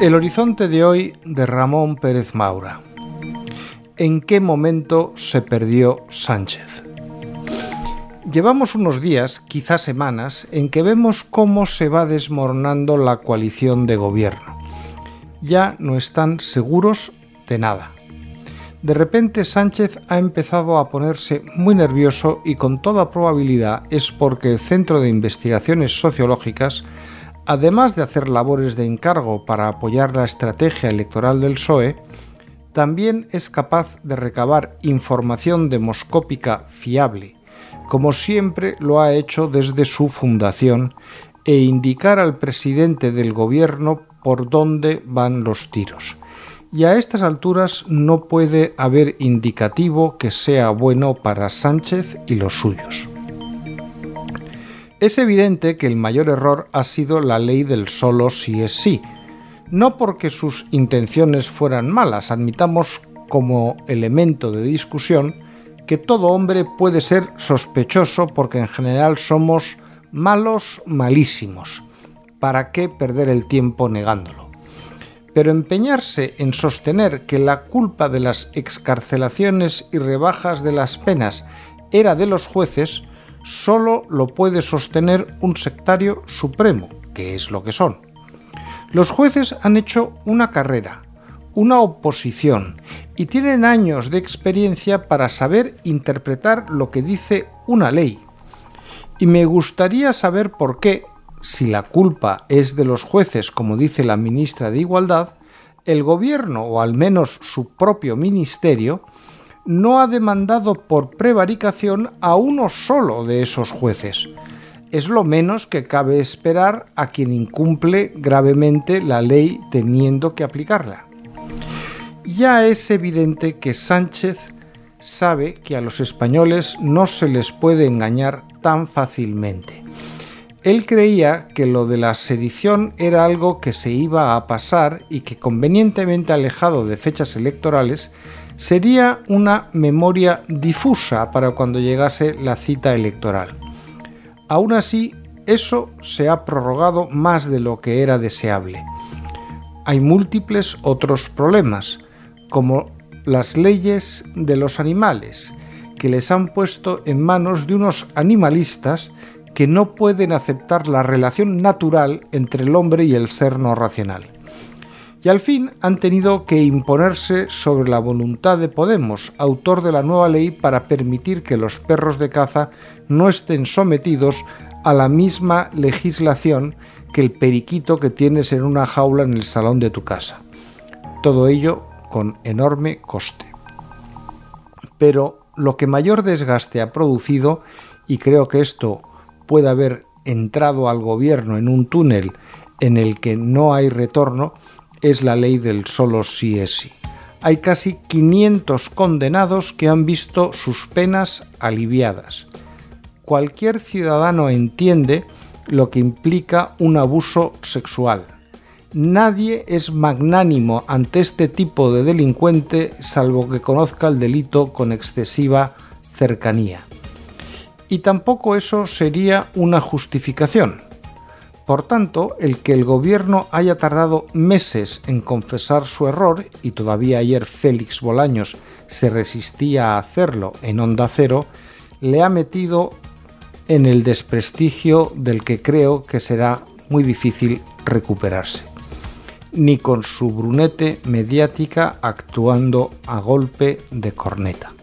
El horizonte de hoy de Ramón Pérez Maura. ¿En qué momento se perdió Sánchez? Llevamos unos días, quizás semanas, en que vemos cómo se va desmoronando la coalición de gobierno. Ya no están seguros de nada. De repente Sánchez ha empezado a ponerse muy nervioso y con toda probabilidad es porque el Centro de Investigaciones Sociológicas además de hacer labores de encargo para apoyar la estrategia electoral del PSOE, también es capaz de recabar información demoscópica fiable, como siempre lo ha hecho desde su fundación, e indicar al presidente del gobierno por dónde van los tiros. Y a estas alturas no puede haber indicativo que sea bueno para Sánchez y los suyos. Es evidente que el mayor error ha sido la ley del solo si es sí, no porque sus intenciones fueran malas, admitamos como elemento de discusión que todo hombre puede ser sospechoso porque en general somos malos malísimos. ¿Para qué perder el tiempo negándolo? Pero empeñarse en sostener que la culpa de las excarcelaciones y rebajas de las penas era de los jueces solo lo puede sostener un sectario supremo, que es lo que son. Los jueces han hecho una carrera, una oposición, y tienen años de experiencia para saber interpretar lo que dice una ley. Y me gustaría saber por qué, si la culpa es de los jueces, como dice la ministra de Igualdad, el gobierno, o al menos su propio ministerio, no ha demandado por prevaricación a uno solo de esos jueces. Es lo menos que cabe esperar a quien incumple gravemente la ley teniendo que aplicarla. Ya es evidente que Sánchez sabe que a los españoles no se les puede engañar tan fácilmente. Él creía que lo de la sedición era algo que se iba a pasar y que convenientemente alejado de fechas electorales sería una memoria difusa para cuando llegase la cita electoral. Aún así, eso se ha prorrogado más de lo que era deseable. Hay múltiples otros problemas, como las leyes de los animales, que les han puesto en manos de unos animalistas que no pueden aceptar la relación natural entre el hombre y el ser no racional y al fin han tenido que imponerse sobre la voluntad de Podemos, autor de la nueva ley para permitir que los perros de caza no estén sometidos a la misma legislación que el periquito que tienes en una jaula en el salón de tu casa. Todo ello con enorme coste. Pero lo que mayor desgaste ha producido, y creo que esto puede haber entrado al gobierno en un túnel en el que no hay retorno, es la ley del solo sí es sí. Hay casi 500 condenados que han visto sus penas aliviadas. Cualquier ciudadano entiende lo que implica un abuso sexual. Nadie es magnánimo ante este tipo de delincuente salvo que conozca el delito con excesiva cercanía. Y tampoco eso sería una justificación. Por tanto, el que el gobierno haya tardado meses en confesar su error, y todavía ayer Félix Bolaños se resistía a hacerlo en Onda Cero, le ha metido en el desprestigio del que creo que será muy difícil recuperarse. Ni con su brunete mediática actuando a golpe de corneta.